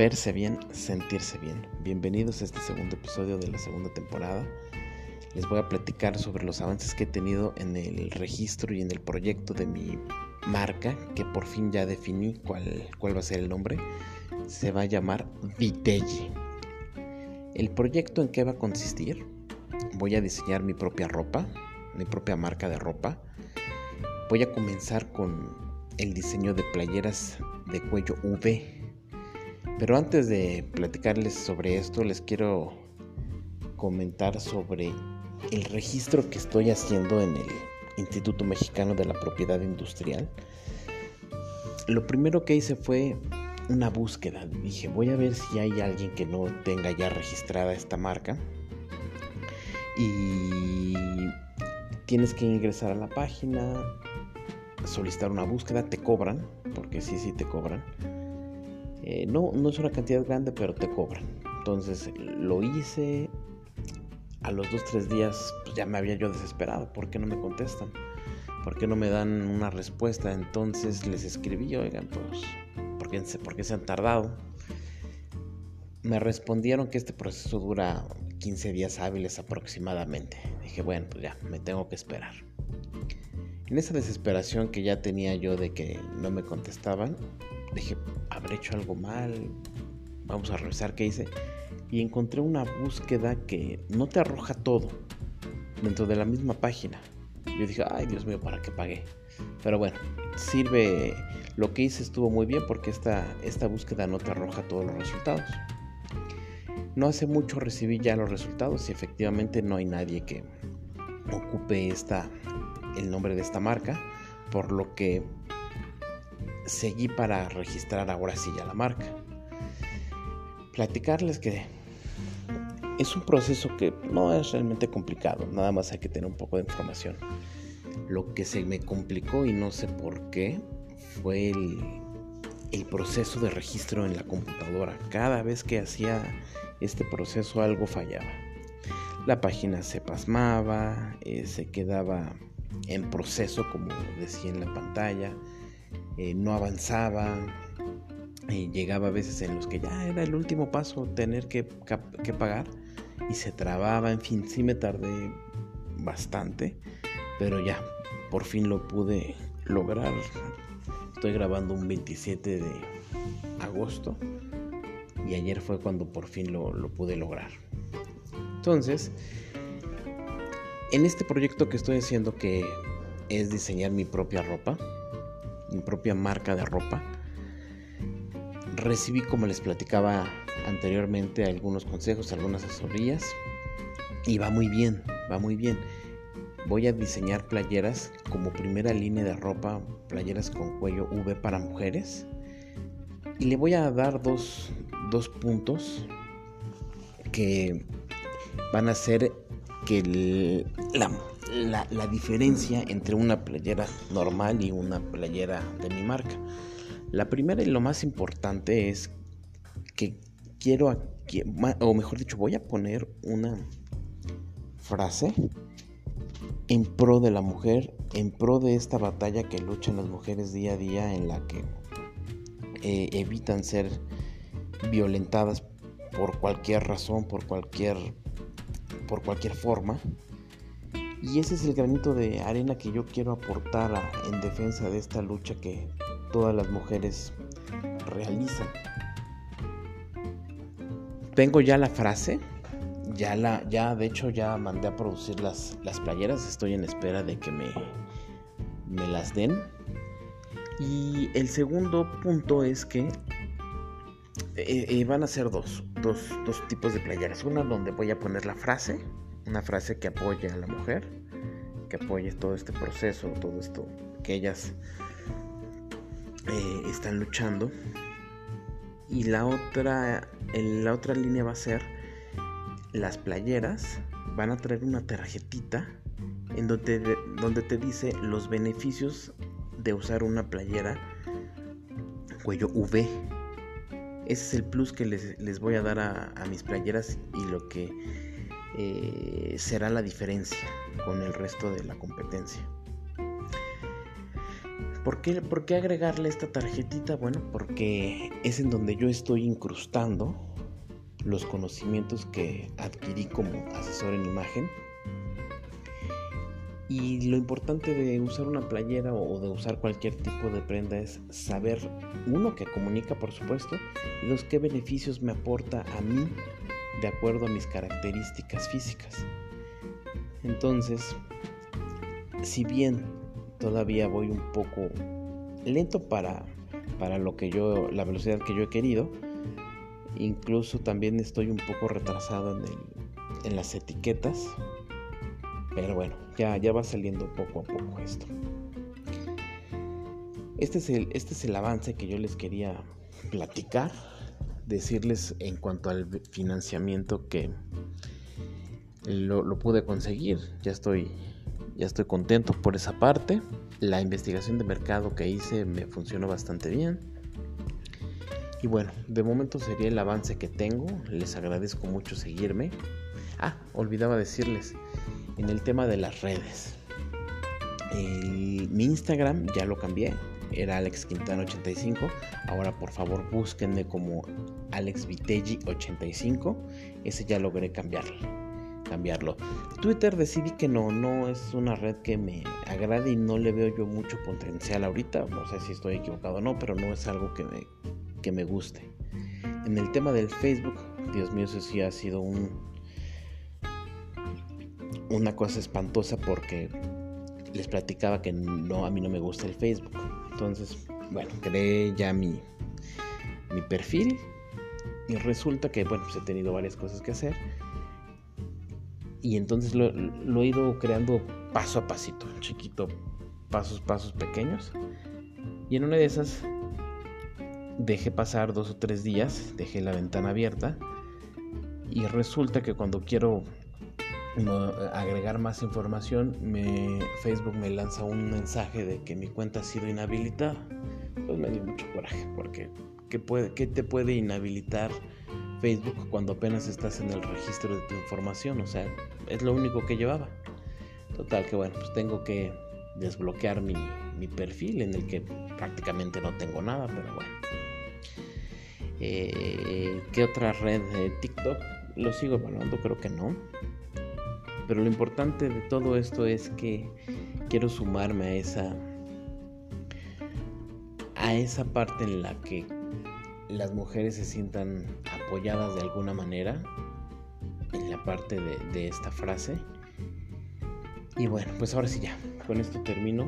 Verse bien, sentirse bien. Bienvenidos a este segundo episodio de la segunda temporada. Les voy a platicar sobre los avances que he tenido en el registro y en el proyecto de mi marca, que por fin ya definí cuál, cuál va a ser el nombre. Se va a llamar Vitelli. El proyecto en qué va a consistir. Voy a diseñar mi propia ropa, mi propia marca de ropa. Voy a comenzar con el diseño de playeras de cuello V pero antes de platicarles sobre esto, les quiero comentar sobre el registro que estoy haciendo en el Instituto Mexicano de la Propiedad Industrial. Lo primero que hice fue una búsqueda. Dije, voy a ver si hay alguien que no tenga ya registrada esta marca. Y tienes que ingresar a la página, solicitar una búsqueda, te cobran, porque sí, sí te cobran eh, no, no es una cantidad grande, pero te cobran. Entonces lo hice. A los 2-3 días pues, ya me había yo desesperado. ¿Por qué no me contestan? ¿Por qué no me dan una respuesta? Entonces les escribí, oigan, pues, ¿por qué, ¿por qué se han tardado? Me respondieron que este proceso dura 15 días hábiles aproximadamente. Dije, bueno, pues ya, me tengo que esperar. En esa desesperación que ya tenía yo de que no me contestaban, dije, habré hecho algo mal, vamos a revisar qué hice. Y encontré una búsqueda que no te arroja todo dentro de la misma página. Yo dije, ay Dios mío, ¿para qué pagué? Pero bueno, sirve, lo que hice estuvo muy bien porque esta, esta búsqueda no te arroja todos los resultados. No hace mucho recibí ya los resultados y efectivamente no hay nadie que ocupe esta, el nombre de esta marca, por lo que seguí para registrar ahora sí ya la marca. Platicarles que es un proceso que no es realmente complicado, nada más hay que tener un poco de información. Lo que se me complicó y no sé por qué fue el, proceso de registro en la computadora. Cada vez que hacía este proceso algo fallaba. La página se pasmaba, eh, se quedaba en proceso como decía en la pantalla eh, no avanzaba, y llegaba a veces en los que ya era el último paso tener que, pagar y se trababa, en fin, sí me tardé bastante, pero ya, por fin lo pude lograr. Estoy grabando un 27 de agosto y ayer fue cuando por fin lo pude lograr. Entonces, en este proyecto que estoy haciendo que es diseñar mi propia ropa, mi propia marca de ropa. Recibí, como les platicaba anteriormente, algunos consejos, algunas asesorías. Y va muy bien, va muy bien. Voy a diseñar playeras como primera línea de ropa, playeras con cuello V para mujeres. Y le voy a dar dos, dos puntos que van a hacer que la, la, diferencia entre una playera normal y una playera de mi marca. La primera y lo más importante es que quiero, o mejor dicho, voy a poner una frase en pro de la mujer, en pro de esta batalla que luchan las mujeres día a día en la que eh, evitan ser violentadas por cualquier razón, por cualquier, por cualquier forma y ese es el granito de arena que yo quiero aportar en defensa de esta lucha que todas las mujeres realizan. Tengo ya la frase, ya la, ya de hecho ya mandé a producir las, las playeras, estoy en espera de que me, me las den. Y el segundo punto es que eh, eh, van a ser dos, dos, dos tipos de playeras. Una donde voy a poner la frase una frase que apoye a la mujer, que apoye todo este proceso, todo esto que ellas eh, están luchando. Y la otra, la otra línea va a ser las playeras van a traer una tarjetita en donde, donde te dice los beneficios de usar una playera cuello V. Ese es el plus que les, voy a dar a, a mis playeras y lo que eh, será la diferencia con el resto de la competencia. ¿Por qué, ¿Por qué agregarle esta tarjetita? Bueno, porque es en donde yo estoy incrustando los conocimientos que adquirí como asesor en imagen. Y lo importante de usar una playera o de usar cualquier tipo de prenda es saber, uno, que comunica por supuesto, y dos, qué beneficios me aporta a mí de acuerdo a mis características físicas. Entonces, si bien todavía voy un poco lento para, para lo que yo, la velocidad que yo he querido, Incluso también estoy un poco retrasado en, en las etiquetas. Pero bueno, ya, ya va saliendo poco a poco esto. Este es, el, este es el avance que yo les quería platicar. Decirles en cuanto al financiamiento que lo, pude conseguir. Ya estoy, ya estoy contento por esa parte. La investigación de mercado que hice me funcionó bastante bien. Y bueno, de momento sería el avance que tengo. Les agradezco mucho seguirme. Ah, olvidaba decirles, en el tema de las redes. mi Instagram ya lo cambié. Era Alex Quintana 85. Ahora por favor búsquenme como Alex 85. Ese ya logré cambiarlo. cambiarlo. Twitter decidí que no, no es una red que me agrade y no le veo yo mucho potencial ahorita. No sé si estoy equivocado o no, pero no es algo que me, que me guste. En el tema del Facebook, Dios mío, eso sí ha sido un, una cosa espantosa porque les platicaba que no, a mí no me gusta el Facebook. Entonces, bueno, creé ya mi, mi perfil y resulta que, bueno, pues he tenido varias cosas que hacer. Y entonces lo, lo he ido creando paso a pasito, chiquito, pasos, pasos pequeños. Y en una de esas dejé pasar dos o tres días, dejé la ventana abierta y resulta que cuando quiero agregar más información, me, Facebook me lanza un mensaje de que mi cuenta ha sido inhabilitada. Pues me dio mucho coraje porque ¿qué, te puede inhabilitar Facebook cuando apenas estás en el registro de tu información? O sea, es lo único que llevaba. Total que bueno, pues tengo que desbloquear mi, mi perfil en el que prácticamente no tengo nada, pero bueno. Eh, ¿Qué otra red? de TikTok. ¿Lo sigo evaluando? Creo que no. Pero lo importante de todo esto es que quiero sumarme a esa a esa parte en la que las mujeres se sientan apoyadas de alguna manera en la parte de, esta frase. Y bueno, pues ahora sí ya, con esto termino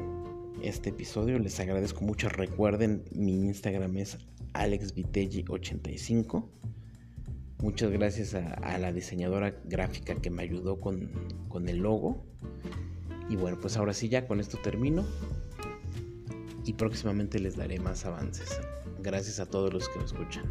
este episodio. Les agradezco mucho. Recuerden, mi Instagram es AlexVitelli85. Muchas gracias a, la diseñadora gráfica que me ayudó con, con el logo. Y bueno, pues ahora sí ya con esto termino. Y próximamente les daré más avances. Gracias a todos los que me escuchan.